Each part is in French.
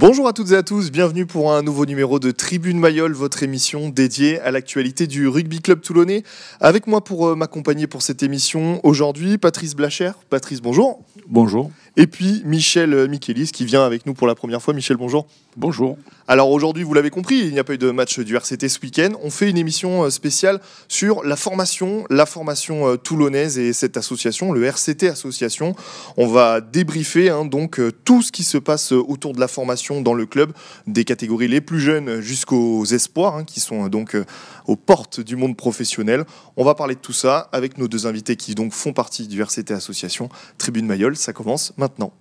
Bonjour à toutes et à tous, bienvenue pour un nouveau numéro de Tribune Mayol, votre émission dédiée à l'actualité du rugby club toulonnais. Avec moi pour euh, m'accompagner pour cette émission aujourd'hui, Patrice Blacher. Patrice, bonjour. Bonjour. Et puis Michel euh, Michelis qui vient avec nous pour la première fois. Michel, bonjour. Bonjour. Alors aujourd'hui, vous l'avez compris, il n'y a pas eu de match du RCT ce week-end. On fait une émission euh, spéciale sur la formation, la formation euh, toulonnaise et cette association, le RCT Association. On va débriefer hein, donc tout ce qui se passe autour de la formation dans le club, des catégories les plus jeunes jusqu'aux espoirs, hein, qui sont donc aux portes du monde professionnel. On va parler de tout ça avec nos deux invités qui donc font partie du RCT Association. Tribune Mayol, ça commence maintenant.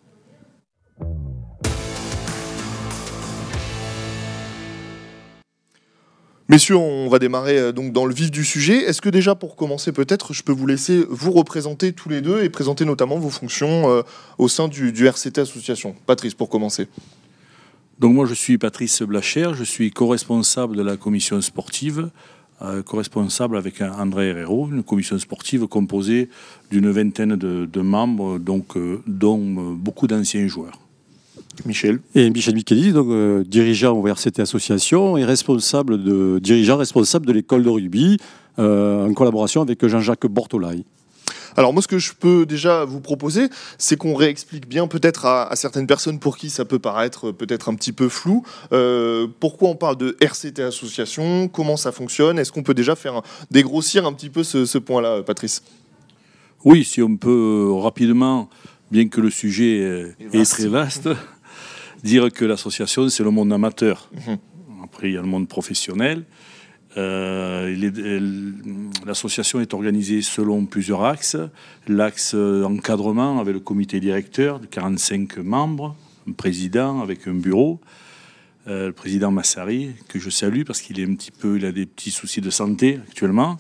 Messieurs, on va démarrer euh, donc dans le vif du sujet. Est-ce que déjà pour commencer peut-être, je peux vous laisser vous représenter tous les deux et présenter notamment vos fonctions euh, au sein du, RCT Association? Patrice, pour commencer. Donc moi je suis Patrice Blacher, je suis co-responsable de la commission sportive, euh, co-responsable avec André Herrero, une commission sportive composée d'une vingtaine de, membres, donc, dont beaucoup d'anciens joueurs. Michel. Et Michel Micheli, donc euh, dirigeant au RCT Association et responsable de, dirigeant responsable de l'école de rugby euh, en collaboration avec Jean-Jacques Bortolai. Alors moi, ce que je peux déjà vous proposer, c'est qu'on réexplique bien peut-être à, certaines personnes pour qui ça peut paraître peut-être un petit peu flou, euh, pourquoi on parle de RCT Association, comment ça fonctionne, est-ce qu'on peut déjà faire dégrossir un petit peu ce, ce point-là, Patrice? Oui, si on peut rapidement, bien que le sujet est très vaste dire que l'association, c'est le monde amateur. Mhm. Après, il y a le monde professionnel. Euh, l'association est organisée selon plusieurs axes. L'axe encadrement avec le comité directeur de 45 membres, un président avec un bureau. Euh, le président Massari, que je salue parce qu'il est un petit peu, il a des petits soucis de santé actuellement.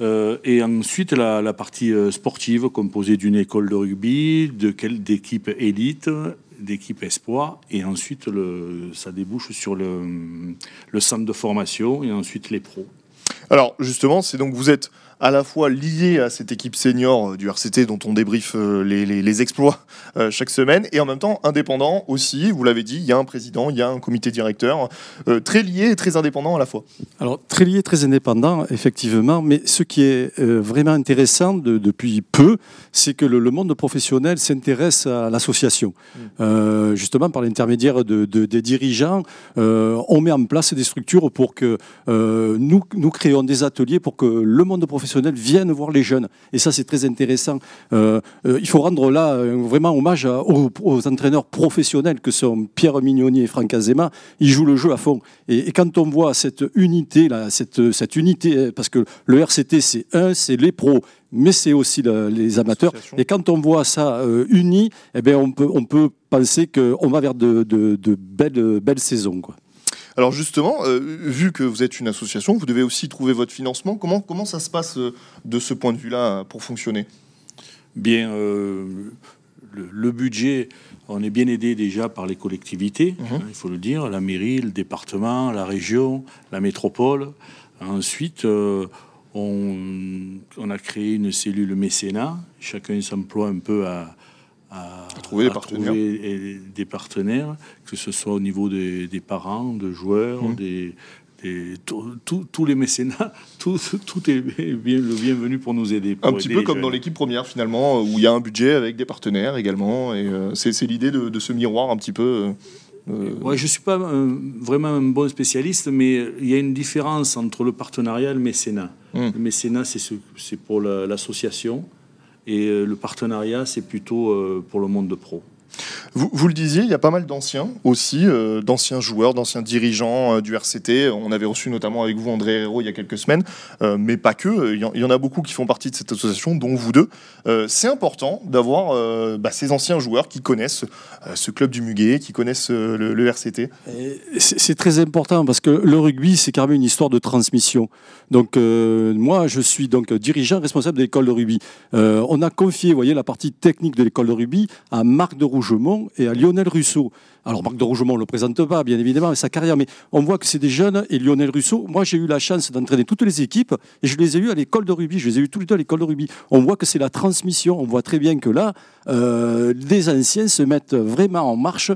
Euh, et ensuite, la, partie sportive, composée d'une école de rugby, d'équipes élites d'équipe espoir et ensuite le, ça débouche sur le, le centre de formation et ensuite les pros. Alors justement, c'est donc vous êtes à la fois lié à cette équipe senior euh, du RCT dont on débriefe euh, les, exploits euh, chaque semaine, et en même temps indépendant aussi, vous l'avez dit, il y a un président, il y a un comité directeur, très lié et très indépendant à la fois. Alors très lié, très indépendant, effectivement, mais ce qui est vraiment intéressant depuis peu, c'est que le, monde professionnel s'intéresse à l'association. Mmh. justement, par l'intermédiaire de, des dirigeants, on met en place des structures pour que nous, nous des ateliers pour que le monde professionnel viennent voir les jeunes. Et ça, c'est très intéressant. Euh, euh, il faut rendre là euh, vraiment hommage aux, entraîneurs professionnels que sont Pierre Mignoni et Franck Azema. Ils jouent le jeu à fond. Et, quand on voit cette unité, là, cette, cette unité, parce que le RCT, c'est un, c'est les pros, mais c'est aussi les amateurs. Et quand on voit ça uni, eh bien, on, peut, on peut penser qu'on va vers de, de, de belles, belles saisons. Quoi. Alors justement, euh, vu que vous êtes une association, vous devez aussi trouver votre financement. Comment, comment ça se passe euh, de ce point de vue-là pour fonctionner? Bien, euh, le, budget, on est bien aidé déjà par les collectivités, mhm. hein, il faut le dire, la mairie, le département, la région, la métropole. Ensuite, on, on, a créé une cellule mécénat. Chacun s'emploie un peu à à, trouver, des, partenaires. que ce soit au niveau des, parents, de joueurs, mmh. des, tous les mécénats, tout, tout est bien, le bienvenu pour nous aider. un petit peu comme dans l'équipe première finalement, où il y a un budget avec des partenaires également, et euh, c'est l'idée de, ce miroir un petit peu. Euh, ouais, je ne suis pas vraiment un bon spécialiste, mais il y a une différence entre le partenariat et le mécénat. Mmh. Le mécénat, c'est pour l'association. Et euh, le partenariat, c'est plutôt euh, pour le monde de pro. Vous, le disiez, il y a pas mal d'anciens aussi, euh, d'anciens joueurs, d'anciens dirigeants euh, du RCT. On avait reçu notamment avec vous André Herrero il y a quelques semaines, euh, mais pas que. Il y, en a beaucoup qui font partie de cette association, dont vous deux. c'est important d'avoir bah, ces anciens joueurs qui connaissent ce club du Muguet, qui connaissent le, RCT. C'est très important parce que le rugby, c'est quand même une histoire de transmission. Donc moi, je suis donc dirigeant responsable de l'école de rugby. on a confié, vous voyez, la partie technique de l'école de rugby à Marc de Rouge Rougemont et à Lionel Russo. Alors Marc de Rougemont ne le présente pas, bien évidemment, sa carrière, mais on voit que c'est des jeunes, et Lionel Russo, moi j'ai eu la chance d'entraîner toutes les équipes, et je les ai eus à l'école de rugby, je les ai eus tous les deux à l'école de rugby. On voit que c'est la transmission, on voit très bien que là, euh, les anciens se mettent vraiment en marche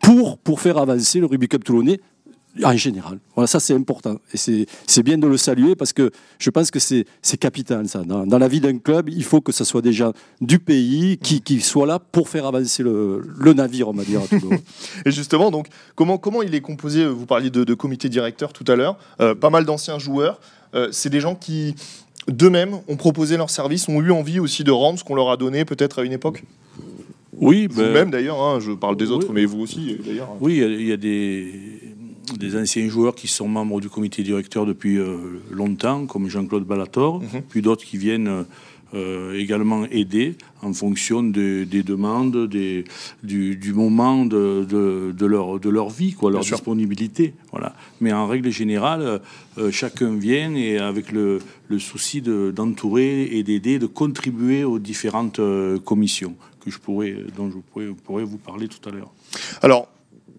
pour, pour faire avancer le rugby club toulonnais en général. Voilà, ça c'est important. Et c'est bien de le saluer parce que je pense que c'est capital ça. Dans, la vie d'un club, il faut que ce soit déjà du pays qui, qui soit là pour faire avancer le, le navire, on va dire. Et justement, donc, comment, comment il est composé? Vous parliez de, de comité directeur tout à l'heure. Euh, pas mal d'anciens joueurs. Euh, c'est des gens qui, d'eux-mêmes, ont proposé leur service, ont eu envie aussi de rendre ce qu'on leur a donné peut-être à une époque? Oui, ben, vous-même d'ailleurs, hein, je parle des autres, mais vous aussi d'ailleurs. Oui, il y, a des, des anciens joueurs qui sont membres du comité directeur depuis euh, longtemps, comme Jean-Claude Balator, mhm. puis d'autres qui viennent euh, également aider en fonction des demandes, des, du, moment de, de, leur, de leur vie, quoi, leur disponibilité. Voilà. Mais en règle générale, euh, chacun vient et avec le, le souci d'entourer et d'aider, de contribuer aux différentes commissions que je pourrais, dont je pourrais, pourrais vous parler tout à l'heure. Alors,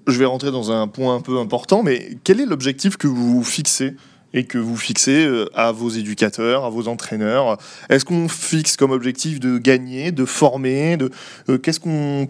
je vais rentrer dans un point un peu important, mais quel est l'objectif que vous fixez et que vous fixez euh, à vos éducateurs, à vos entraîneurs? Est-ce qu'on fixe comme objectif de gagner, de former euh, Qu'est-ce qu'on,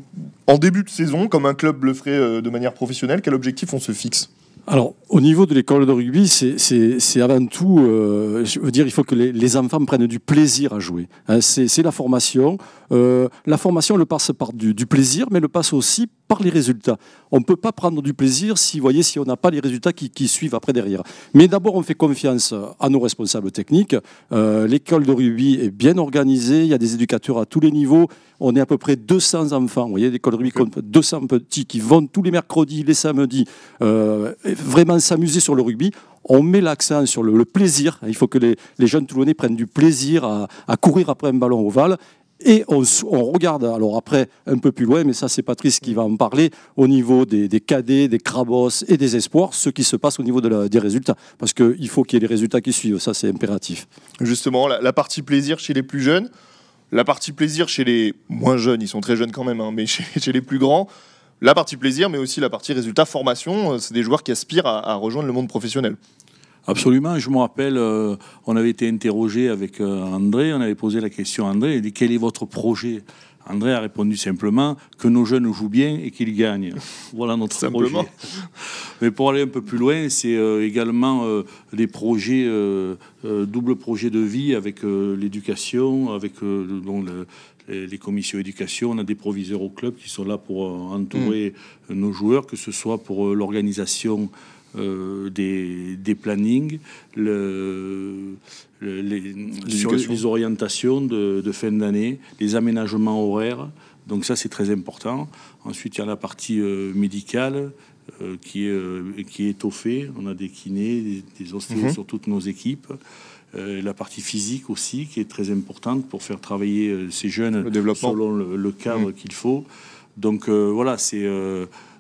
en début de saison, comme un club le ferait euh, de manière professionnelle, quel objectif on se fixe? Alors, au niveau de l'école de rugby, c'est avant tout, je veux dire, il faut que les, enfants prennent du plaisir à jouer. Hein. c'est la formation. la formation le passe par du, du, plaisir, mais le passe aussi par les résultats. On ne peut pas prendre du plaisir si, voyez, si on n'a pas les résultats qui, suivent après derrière. Mais d'abord, on fait confiance à nos responsables techniques. Euh, l'école de rugby est bien organisée, il y a des éducateurs à tous les niveaux. On est à peu près 200 enfants, vous voyez, l'école compte 200 petits qui vont tous les mercredis, les samedis, euh, vraiment s'amuser sur le rugby on met l'accent sur le, plaisir. Il faut que les, jeunes Toulonnais prennent du plaisir à, à, courir après un ballon ovale. Et on, regarde, alors après, un peu plus loin, mais ça c'est Patrice qui va en parler, au niveau des, cadets, des crabos et des espoirs, ce qui se passe au niveau des résultats. Parce qu'il faut qu'il y ait les résultats qui suivent, ça c'est impératif. Justement, la, partie plaisir chez les plus jeunes, la partie plaisir chez les moins jeunes, ils sont très jeunes quand même, hein, mais chez, les plus grands, la partie plaisir, mais aussi la partie résultat formation, euh, c'est des joueurs qui aspirent à rejoindre le monde professionnel. Absolument. Je me rappelle, euh, on avait été interrogé avec euh, André, on avait posé la question à André, il dit quel est votre projet André a répondu simplement que nos jeunes jouent bien et qu'ils gagnent. Voilà notre simplement. projet. Mais pour aller un peu plus loin, c'est euh, également des projets, double projet de vie avec l'éducation, avec les commissions éducation. On a des proviseurs au club qui sont là pour entourer mm. nos joueurs, que ce soit pour l'organisation euh, des, des, plannings, le, les, sur les orientations de, fin d'année, les aménagements horaires. Donc ça, c'est très important. Ensuite, il y a la partie euh, médicale euh, qui, est, qui est étoffée. On a des kinés, des, ostéos mhm. sur toutes nos équipes. la partie physique aussi, qui est très importante pour faire travailler ces jeunes selon le, cadre mhm. qu'il faut. Donc voilà, c'est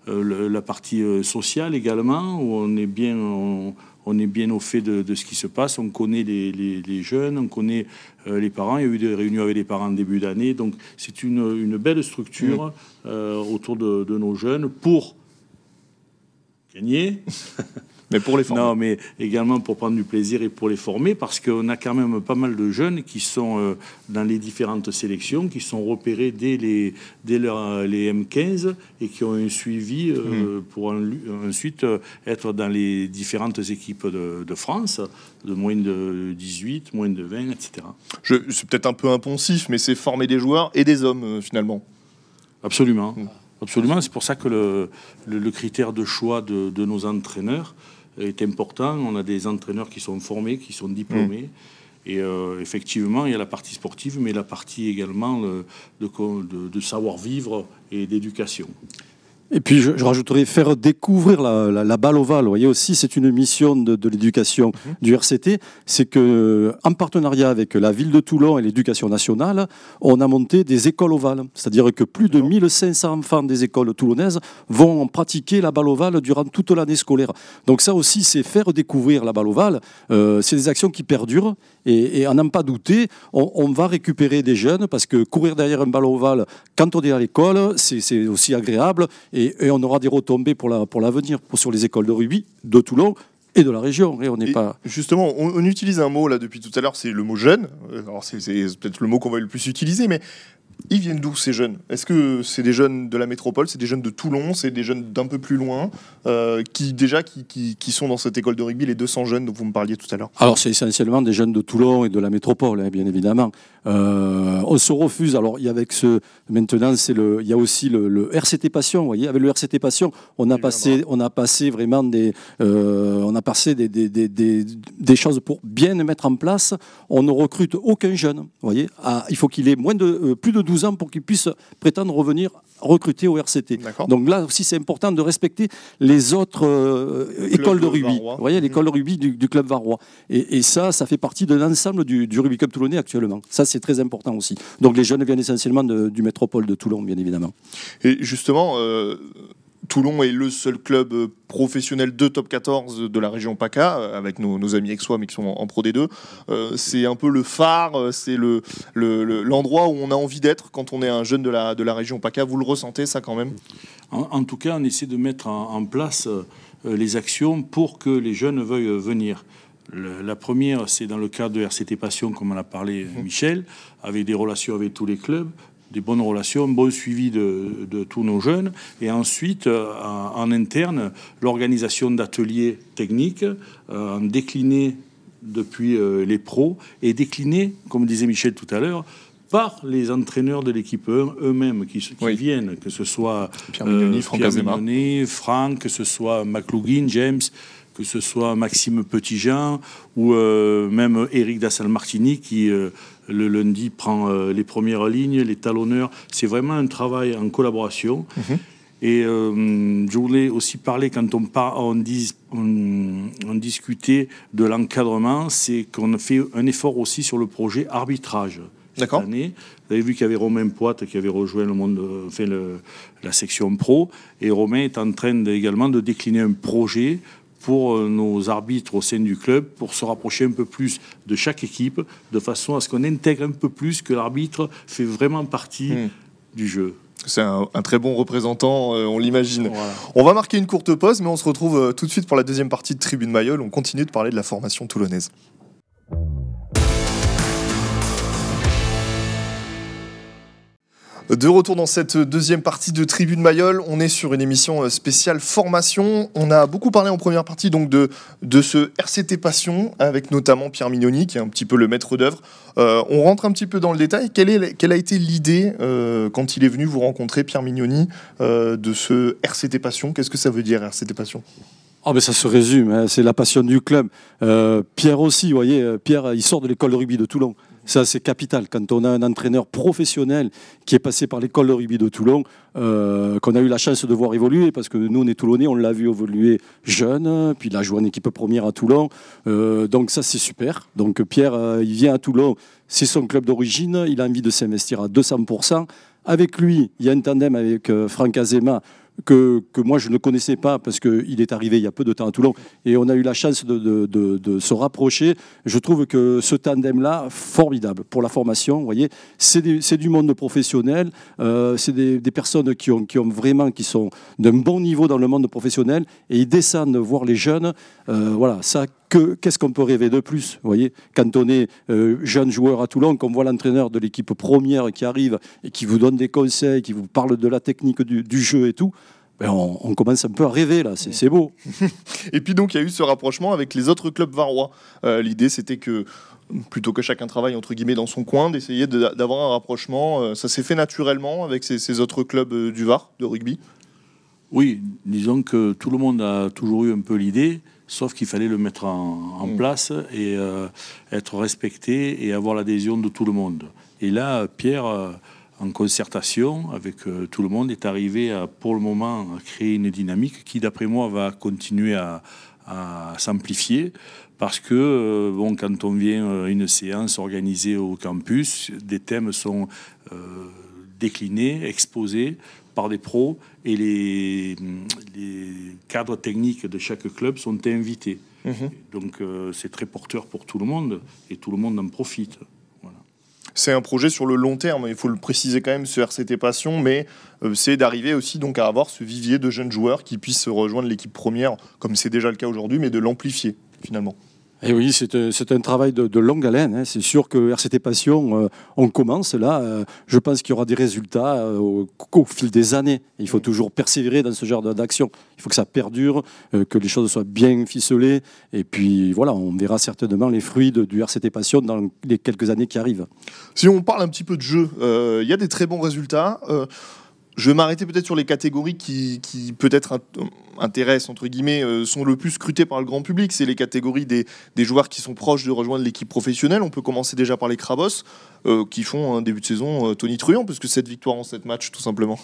euh, la partie euh, sociale également, où on est bien, on, est bien au fait de, ce qui se passe. On connaît les, jeunes, on connaît euh, les parents. Il y a eu des réunions avec les parents en début d'année. Donc c'est une, belle structure mmh. autour de, de, nos jeunes pour gagner. Mais pour les former. Non, mais également pour prendre du plaisir et pour les former, parce qu'on a quand même pas mal de jeunes qui sont euh, dans les différentes sélections, qui sont repérés dès les, dès leur, les M15 et qui ont un suivi euh, mmh. pour ensuite euh, être dans les différentes équipes de, France, de moins de 18, moins de 20, etc. C'est peut-être un peu impensif, mais c'est former des joueurs et des hommes finalement. Absolument. Mmh. Absolument, c'est pour ça que le, le, critère de choix de, de nos entraîneurs est important. On a des entraîneurs qui sont formés, qui sont diplômés. Mm. Et euh, effectivement, il y a la partie sportive, mais la partie également de, de savoir-vivre et d'éducation. Et puis je, je, rajouterais faire découvrir la, la, la, balle ovale. Vous voyez aussi, c'est une mission de, de l'éducation mhm. du RCT. C'est que, en partenariat avec la ville de Toulon et l'éducation nationale, on a monté des écoles ovales. C'est-à-dire que plus de 1500 enfants des écoles toulonnaises vont pratiquer la balle ovale durant toute l'année scolaire. Donc ça aussi, c'est faire découvrir la balle ovale. Euh, c'est des actions qui perdurent. Et, et à n'en pas douter, on, on, va récupérer des jeunes parce que courir derrière un ballon ovale quand on est à l'école, c'est aussi agréable et, on aura des retombées pour l'avenir pour sur les écoles de rugby de Toulon et de la région. Et on n'est pas. Justement, on, utilise un mot là depuis tout à l'heure, c'est le mot jeune. Alors c'est peut-être le mot qu'on va le plus utiliser, mais Ils viennent d'où ces jeunes? Est-ce que c'est des jeunes de la métropole, c'est des jeunes de Toulon, c'est des jeunes d'un peu plus loin, euh, qui déjà qui, qui, sont dans cette école de rugby, les 200 jeunes dont vous me parliez tout à l'heure? Alors c'est essentiellement des jeunes de Toulon et de la métropole, hein, bien évidemment. Euh, on se refuse. Alors il y a avec ce maintenant c'est le, il y a aussi le, RCT Passion. Vous voyez, avec le RCT Passion, on a passé, on a passé vraiment des, euh, on a passé des, des, des, des, choses pour bien mettre en place. On ne recrute aucun jeune. Vous voyez, ah, il faut qu'il ait moins de plus de 12 ans pour qu'ils puissent prétendre revenir recruter au RCT. Donc là aussi, c'est important de respecter les autres euh, écoles de rugby. Vous voyez, l'école de rugby du, club Varrois. Et, ça, ça fait partie de l'ensemble du, rugby club toulonnais actuellement. Ça, c'est très important aussi. Donc les jeunes viennent essentiellement du métropole de Toulon, bien évidemment. Et justement, euh, Toulon est le seul club euh, professionnel de top 14 de la région PACA, euh, avec nos, amis ex-soi mais qui sont en, Pro D2. Euh, c'est un peu le phare, c'est l'endroit le, où on a envie d'être quand on est un jeune de la, de la région PACA. Vous le ressentez ça quand même? En, tout cas, on essaie de mettre en, place les actions pour que les jeunes veuillent venir. la première, c'est dans le cadre de RCT Passion, comme en a parlé mmh. Michel, avec des relations avec tous les clubs des bonnes relations, un bon suivi de, tous nos jeunes, et ensuite, euh, en, interne, l'organisation d'ateliers techniques, euh, déclinés depuis euh, les pros, et déclinés, comme disait Michel tout à l'heure, par les entraîneurs de l'équipe eux-mêmes qui, viennent, que ce soit Pierre Mignoni, Franck Franck, que ce soit McLaughlin, James, que ce soit Maxime Petitjean ou même Eric Dassal-Martini qui le lundi prend euh, les premières lignes, les talonneurs. C'est vraiment un travail en collaboration. Mhm. Et euh, je voulais aussi parler, quand on, on, discutait de l'encadrement, c'est qu'on a fait un effort aussi sur le projet arbitrage. Cette année. Vous avez vu qu'il y avait Romain Poite qui avait rejoint le monde, fait la section pro. Et Romain est en train également de décliner un projet pour euh, nos arbitres au sein du club pour se rapprocher un peu plus de chaque équipe, de façon à ce qu'on intègre un peu plus que l'arbitre fait vraiment partie hmm. du jeu. C'est un, très bon représentant, euh, on l'imagine. On va marquer une courte pause, mais on se retrouve euh, tout de suite pour la deuxième partie de Tribune Mayol. On continue de parler de la formation toulonnaise. De retour dans cette deuxième partie de Tribune Mayol, on est sur une émission euh, spéciale formation. On a beaucoup parlé en première partie donc de, de ce RCT Passion avec notamment Pierre Mignoni qui est un petit peu le maître d'œuvre. Euh, on rentre un petit peu dans le détail. Quelle, est, quelle a été l'idée euh, quand il est venu vous rencontrer, Pierre Mignoni, de ce RCT Passion? Qu'est-ce que ça veut dire RCT Passion? Oh mais ça se résume, hein. c'est la passion du club. Pierre aussi, vous voyez, Pierre, il sort de l'école de rugby de Toulon. Ça, c'est capital. Quand on a un entraîneur professionnel qui est passé par l'école de rugby de Toulon, euh, qu'on a eu la chance de voir évoluer, parce que nous, on est Toulonnais, on l'a vu évoluer jeune, puis il a joué en équipe première à Toulon. Euh, donc ça, c'est super. Donc Pierre, euh, il vient à Toulon, c'est son club d'origine, il a envie de s'investir à 200%. Avec lui, il y a un tandem avec Franck Azema que, moi je ne connaissais pas parce qu'il est arrivé il y a peu de temps à Toulon et on a eu la chance de, se rapprocher. Je trouve que ce tandem-là, formidable pour la formation, vous voyez, c'est du monde professionnel, euh, c'est des, personnes qui ont, vraiment, qui sont d'un bon niveau dans le monde professionnel et ils descendent voir les jeunes. Euh, voilà, ça, qu'est-ce qu'on peut rêver de plus vous voyez? Quand on est euh, jeune joueur à Toulon, qu'on voit l'entraîneur de l'équipe première qui arrive et qui vous donne des conseils, qui vous parle de la technique du, jeu et tout, ben on, commence un peu à rêver là, c'est beau. et puis donc il y a eu ce rapprochement avec les autres clubs varois. Euh, l'idée c'était que plutôt que chacun travaille entre guillemets dans son coin, d'essayer d'avoir un rapprochement. Euh, ça s'est fait naturellement avec ces, autres clubs du Var de rugby? Oui, disons que tout le monde a toujours eu un peu l'idée sauf qu'il fallait le mettre en, mm. place et euh, être respecté et avoir l'adhésion de tout le monde. Et là, Pierre, euh, en concertation avec euh, tout le monde, est arrivé à, pour le moment à créer une dynamique qui, d'après moi, va continuer à, s'amplifier parce que bon, quand on vient à une séance organisée au campus, des thèmes sont déclinés, exposés par des pros et les, les, cadres techniques de chaque club sont invités. Mhm. Donc euh, c'est très porteur pour tout le monde et tout le monde en profite. C'est un projet sur le long terme, il faut le préciser quand même, ce RCT Passion, mais euh, c'est d'arriver aussi donc à avoir ce vivier de jeunes joueurs qui puissent rejoindre l'équipe première, comme c'est déjà le cas aujourd'hui, mais de l'amplifier finalement. Et eh oui, c'est un, travail de, longue haleine. Hein. C'est sûr que RCT Passion, euh, on commence là. Euh, je pense qu'il y aura des résultats euh, au, fil des années. Il faut toujours persévérer dans ce genre d'action. Il faut que ça perdure, que les choses soient bien ficelées. Et puis voilà, on verra certainement les fruits du RCT Passion dans les quelques années qui arrivent. Si on parle un petit peu de jeu, il y a des très bons résultats. Je vais m'arrêter peut-être sur les catégories qui, peut-être intéressent, entre guillemets, euh, sont le plus scrutées par le grand public. C'est les catégories des, joueurs qui sont proches de rejoindre l'équipe professionnelle. On peut commencer déjà par les Crabos, euh, qui font un début de saison euh, Tony Truant, parce que cette victoire en 7 matchs, tout simplement.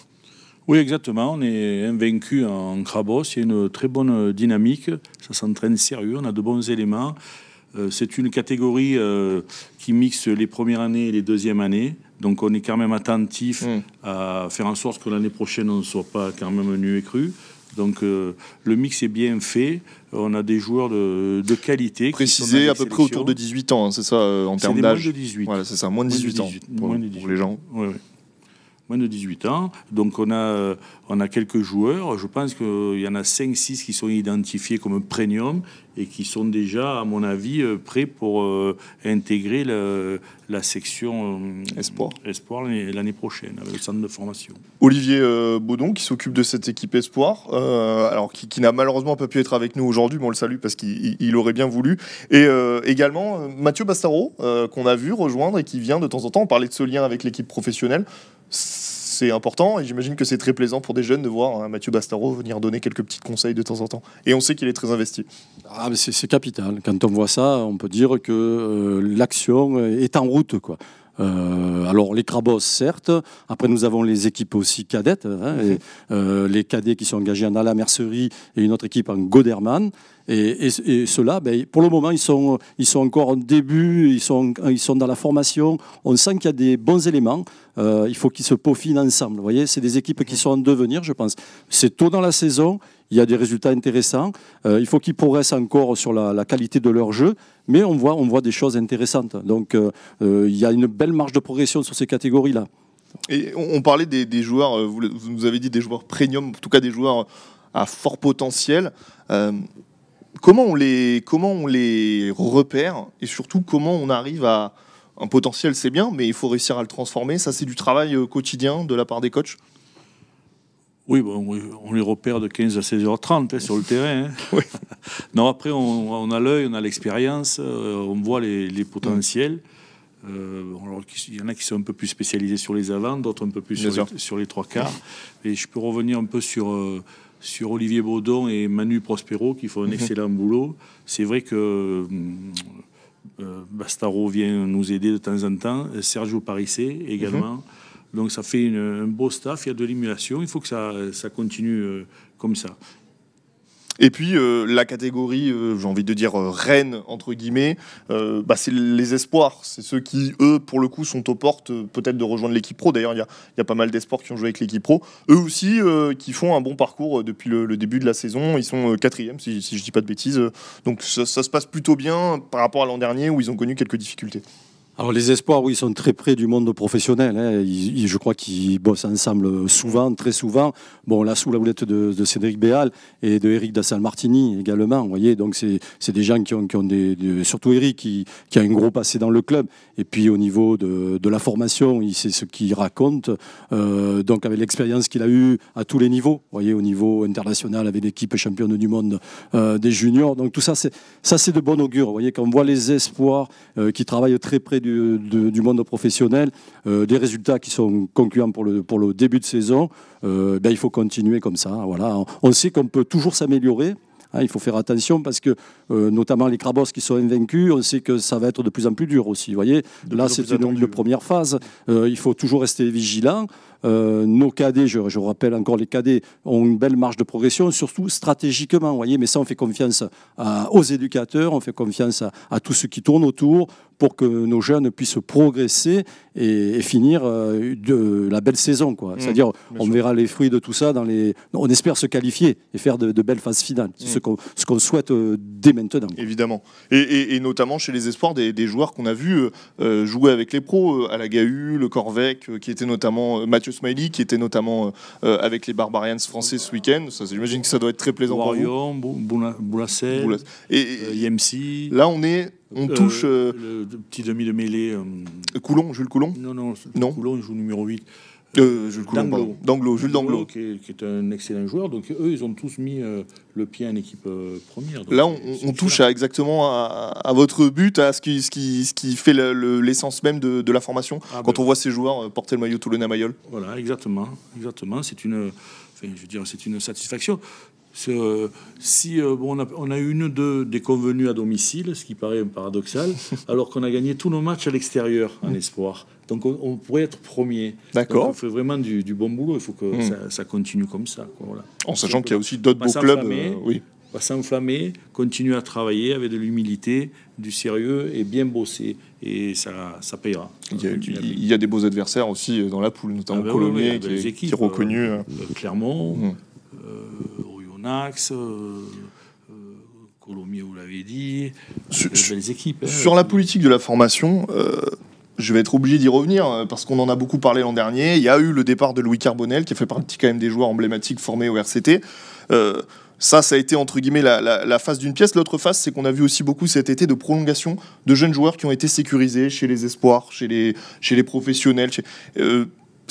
Oui, exactement. On est invaincu en Crabos. Il y a une très bonne dynamique. Ça s'entraîne sérieux. On a de bons éléments. C'est une catégorie qui mixe les premières années et les deuxièmes années. Donc on est quand même attentif mm. à faire en sorte que l'année prochaine on ne soit pas quand même nu et cru. Donc euh, le mix est bien fait. On a des joueurs de, qualité. Précisé à peu près autour de 18 ans, hein, c'est ça euh, en termes d'âge. Moins de 18. Voilà, c'est ça, moins de 18, ans pour, les gens. Oui, oui moins de 18 ans. Donc on a, on a quelques joueurs. Je pense qu'il y en a 5-6 qui sont identifiés comme premium et qui sont déjà, à mon avis, euh, prêts pour euh, intégrer la section euh, Espoir, Espoir l'année prochaine avec le centre de formation. Olivier Baudon qui s'occupe de cette équipe Espoir, alors qui, n'a malheureusement pas pu être avec nous aujourd'hui, mais on le salue parce qu'il aurait bien voulu. Et également Mathieu Bastaro qu'on a vu rejoindre et qui vient de temps en temps, parlait de ce lien avec l'équipe professionnelle c'est important et j'imagine que c'est très plaisant pour des jeunes de voir hein, Mathieu Bastaro venir donner quelques petits conseils de temps en temps. Et on sait qu'il est très investi. Ah, c'est capital. Quand on voit ça, on peut dire que euh, l'action est en route. Quoi. Euh, alors les Crabos, certes. Après, nous avons les équipes aussi cadettes. Hein, et, euh, les cadets qui sont engagés en Ala Mercerie et une autre équipe en Goderman. Et, et, ceux-là, ben, pour le moment, ils sont, ils sont encore en début, ils sont, ils sont dans la formation. On sent qu'il y a des bons éléments. Euh, il faut qu'ils se peaufinent ensemble. Vous voyez, c'est des équipes qui sont en devenir, je pense. C'est tôt dans la saison. Il y a des résultats intéressants. Euh, il faut qu'ils progressent encore sur la, qualité de leur jeu, mais on voit, on voit des choses intéressantes. Donc, euh, il y a une belle marge de progression sur ces catégories-là. Et on, parlait des, joueurs, vous, nous avez dit des joueurs premium, en tout cas des joueurs à fort potentiel comment on les, comment on les repère et surtout comment on arrive à un potentiel, c'est bien, mais il faut réussir à le transformer. Ça, c'est du travail euh, quotidien de la part des coachs. Oui, bon, on les repère de 15 à 16h30 hein, sur le terrain. Hein. non, après, on, a l'œil, on a l'expérience, euh, on voit les, potentiels. Euh, il y en a qui sont un peu plus spécialisés sur les avants, d'autres un peu plus sur les, trois quarts. Et je peux revenir un peu sur, sur Olivier Baudon et Manu Prospero qui font un mhm. excellent boulot. C'est vrai que euh, euh, Bastaro vient nous aider de temps en temps, Sergio Parissé également. Mhm. Donc ça fait un beau staff, il y a de l'émulation, il faut que ça, ça continue euh, comme ça. Et puis euh, la catégorie, euh, j'ai envie de dire euh, reine entre guillemets, bah, c'est les espoirs. C'est ceux qui, eux, pour le coup, sont aux portes peut-être de rejoindre l'équipe pro. D'ailleurs, il y, a, pas mal d'espoirs qui ont joué avec l'équipe pro. Eux aussi, qui font un bon parcours depuis le, début de la saison. Ils sont quatrième, si, si je dis pas de bêtises. Donc ça, ça se passe plutôt bien par rapport à l'an dernier où ils ont connu quelques difficultés. Alors les espoirs, oui, sont très près du monde professionnel. Hein. je crois qu'ils bossent ensemble souvent, très souvent. Bon, là, sous la houlette de, Cédric Béal et de Eric Dassal-Martini également. Vous voyez, donc c'est des gens qui ont, qui ont des, surtout Eric qui, qui, a un gros passé dans le club. Et puis au niveau de, de la formation, il sait ce qu'il raconte. Euh, donc avec l'expérience qu'il a eue à tous les niveaux. Vous voyez, au niveau international avec l'équipe championne du monde euh, des juniors. Donc tout ça, c'est ça, c'est de bon augure. Vous voyez, quand on voit les espoirs euh, qui travaillent très près du, monde professionnel, euh, des résultats qui sont concluants pour le, pour le début de saison, euh, ben, il faut continuer comme ça. Voilà. On sait qu'on peut toujours s'améliorer. Hein, il faut faire attention parce que, euh, notamment les Crabos qui sont invaincus, on sait que ça va être de plus en plus dur aussi. Vous voyez, là, c'est une, première phase. il faut toujours rester vigilant. Euh, nos cadets, je, je, rappelle encore, les cadets ont une belle marge de progression, surtout stratégiquement. Vous voyez, mais ça, on fait confiance aux éducateurs, on fait confiance à, à tout ce qui tourne autour pour que nos jeunes puissent progresser et, finir euh, de la belle saison. Quoi. Mmh, C'est-à-dire, on verra les fruits de tout ça dans les. On espère se qualifier et faire de, belles phases finales. C'est ce mmh. qu'on souhaite euh, dès maintenant. Évidemment. Et, notamment chez les espoirs des, joueurs qu'on a vus jouer avec les pros, à la GAU, le Corvec, qui était notamment Mathieu Smiley qui était notamment avec les Barbarians français ce week-end. J'imagine que ça doit être très plaisant pour vous. Boulassel, et, Yemsi. Là, on est on touche. le petit demi de mêlée. Coulon, Jules Coulon? Non, non, non. Coulon joue numéro 8. Euh, Jules D'Anglo, Jules D'Anglo. Qui, est un excellent joueur. Donc eux, ils ont tous mis euh, le pied en équipe euh, première. Là, on, touche à exactement à, votre but, à ce qui, ce qui, ce qui fait l'essence même de, la formation. Ah, quand ben on voit ces joueurs porter le maillot toulonnais à Mayol. Voilà, exactement. exactement. C'est une, enfin, je veux dire, c'est une satisfaction. Euh, si euh, bon, on, a, eu une de déconvenues à domicile, ce qui paraît paradoxal, alors qu'on a gagné tous nos matchs à l'extérieur en mm. espoir. Donc on, pourrait être premier. D'accord. On fait vraiment du, bon boulot. Il faut que mm. ça, continue comme ça. voilà. En sachant qu'il y a aussi d'autres beaux clubs. Euh, oui. Pas s'enflammer, continuer à travailler avec de l'humilité, du sérieux et bien bosser. Et ça, ça payera. Il y, a, des beaux adversaires aussi dans la poule, notamment ah ben Colomiers, qui, est, qui, reconnu. Clermont. Mm. Nax, euh, euh, Colomiers, vous l'avez dit, sur, belles équipes. Hein. sur la politique de la formation, euh, je vais être obligé d'y revenir parce qu'on en a beaucoup parlé l'an dernier. Il y a eu le départ de Louis Carbonel, qui a fait partie quand même des joueurs emblématiques formés au RCT. ça, ça a été entre guillemets la, face d'une pièce. L'autre face, c'est qu'on a vu aussi beaucoup cet été de prolongation de jeunes joueurs qui ont été sécurisés chez les espoirs, chez les, chez les professionnels. Chez,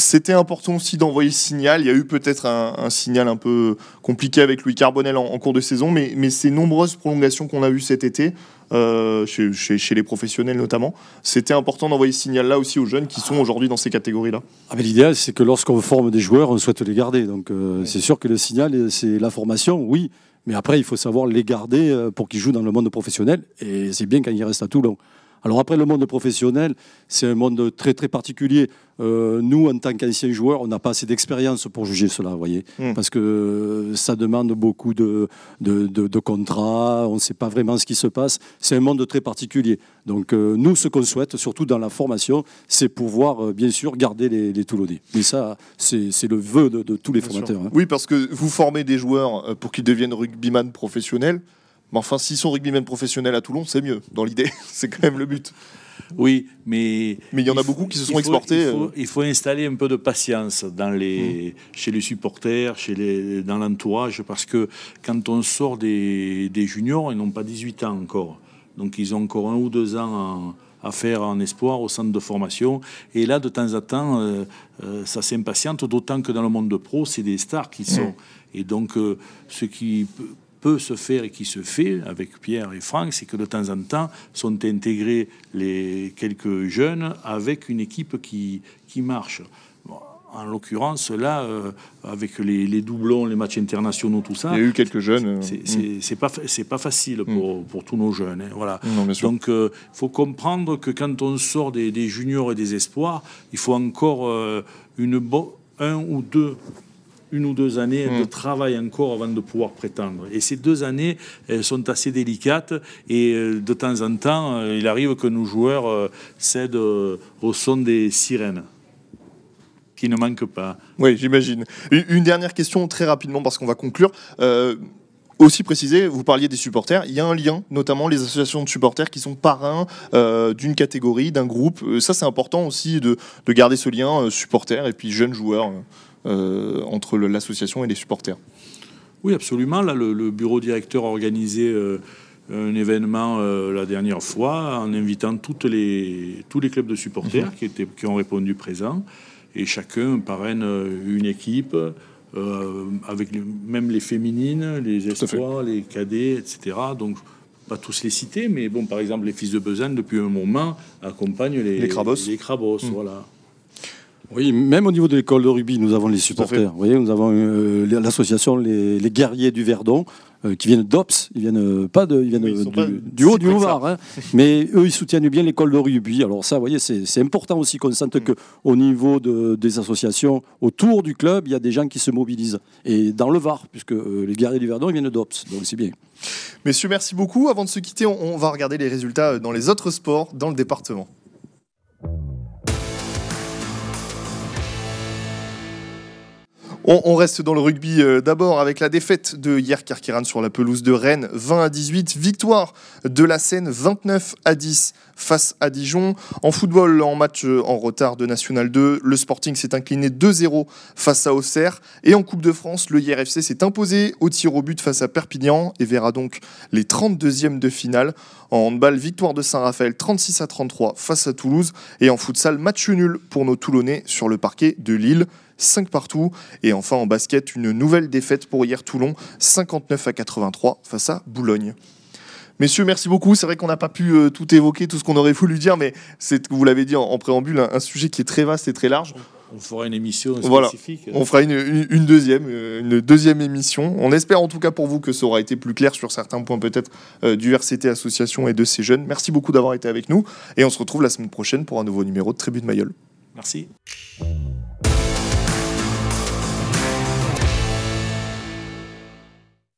c'était important aussi d'envoyer ce signal. Il y a eu peut-être un, signal un peu compliqué avec Louis Carbonel en, cours de saison, mais, mais, ces nombreuses prolongations qu'on a vues cet été, euh, chez, les professionnels notamment, c'était important d'envoyer ce signal-là aussi aux jeunes qui sont aujourd'hui dans ces catégories-là. Ah L'idéal, c'est que lorsqu'on forme des joueurs, on souhaite les garder. Donc euh, c'est sûr que le signal, c'est la formation, oui, mais après, il faut savoir les garder euh, pour qu'ils jouent dans le monde professionnel, et c'est bien quand ils restent à Toulon. Alors après, le monde professionnel, c'est un monde très très particulier. Euh, nous, en tant qu'anciens joueurs, on n'a pas assez d'expérience pour juger cela, vous voyez, hmm. parce que ça demande beaucoup de, de, contrats, on ne sait pas vraiment ce qui se passe. C'est un monde très particulier. Donc euh, nous, ce qu'on souhaite, surtout dans la formation, c'est pouvoir, euh, bien sûr, garder les, les Toulonnais. Mais ça, c'est le vœu de, tous les formateurs. Hein. Oui, parce que vous formez des joueurs pour qu'ils deviennent rugbyman professionnels. Mais enfin, s'ils sont rugbymen professionnels à Toulon, c'est mieux, dans l'idée. c'est quand même le but. Oui, mais. Mais il y en a beaucoup qui se sont exportés. Euh. Il faut, installer un peu de patience dans les, mmh. chez les supporters, chez les, dans l'entourage, parce que quand on sort des, des juniors, ils n'ont pas 18 ans encore. Donc ils ont encore un ou deux ans à faire en espoir au centre de formation. Et là, de temps en temps, euh, euh, ça s'impatiente, d'autant que dans le monde de pro, c'est des stars qui sont. Mmh. Et donc, ce qui peut se faire et qui se fait avec Pierre et Franck, c'est que de temps en temps sont intégrés les quelques jeunes avec une équipe qui, qui marche. en l'occurrence, là, euh, avec les, doublons, les matchs internationaux, tout ça. Il y a eu quelques jeunes. C'est pas, pas facile pour, mm. pour tous nos jeunes. Hein, voilà. Donc, il euh, faut comprendre que quand on sort des, juniors et des espoirs, il faut encore euh, une un ou deux une ou deux années de mm. travail encore avant de pouvoir prétendre. Et ces deux années elles sont assez délicates et euh, de temps en temps, euh, il arrive que nos joueurs euh, cèdent au son des sirènes qui ne manquent pas. Oui, j'imagine. Une dernière question très rapidement parce qu'on va conclure. aussi préciser, vous parliez des supporters, il y a un lien, notamment les associations de supporters qui sont parrains d'une catégorie, d'un groupe. ça, c'est important aussi de, de, garder ce lien supporters et puis jeunes joueurs. Euh, entre l'association et les supporters. Oui, absolument. Là, le, bureau directeur a organisé euh, un événement euh, la dernière fois en invitant toutes les, tous les clubs de supporters mhm. qui, étaient, qui ont répondu présents. Et chacun parraine une équipe. avec même les féminines, les espoirs, les cadets, etc. Donc, pas tous les citer, mais bon, par exemple, les fils de Besançon, depuis un moment, accompagnent les, les crabos. Les crabos mhm. voilà. Oui, même au niveau de l'école de rugby, nous avons les supporters. Vous voyez, nous avons euh, l'association les, guerriers du Verdon. Euh, qui viennent d'Ops, ils viennent euh, pas de, ils viennent du, haut du Haut-Var, hein. mais eux ils soutiennent bien l'école de rugby. Alors ça, vous voyez, c'est important aussi qu'on sente mm. que au niveau de, des associations autour du club, il y a des gens qui se mobilisent. Et dans le Var, puisque les guerriers du Verdon ils viennent d'Ops, donc c'est bien. Messieurs, merci beaucoup. Avant de se quitter, on va regarder les résultats dans les autres sports dans le département. On, reste dans le rugby euh, d'abord avec la défaite de hier Kirkiran sur la pelouse de Rennes, 20 à 18. Victoire de la Seine, 29 à 10 face à Dijon. En football, en match euh, en retard de National 2, le Sporting s'est incliné 2-0 face à Auxerre. Et en Coupe de France, le IRFC s'est imposé au tir au but face à Perpignan et verra donc les 32e de finale. En handball, victoire de Saint-Raphaël 36 à 33 face à Toulouse. Et en futsal, match nul pour nos Toulonnais sur le parquet de Lille. 5 partout. Et enfin en basket, une nouvelle défaite pour hier Toulon, 59 à 83 face à Boulogne. Messieurs, merci beaucoup. C'est vrai qu'on n'a pas pu euh, tout évoquer, tout ce qu'on aurait voulu dire, mais c'est, vous l'avez dit en, préambule, un, sujet qui est très vaste et très large. On fera une émission spécifique. On fera une, deuxième, euh, une deuxième émission. On espère en tout cas pour vous que ça aura été plus clair sur certains points peut-être euh, du RCT Association et de ces jeunes. Merci beaucoup d'avoir été avec nous et on se retrouve la semaine prochaine pour un nouveau numéro de Tribune Mayol. Merci.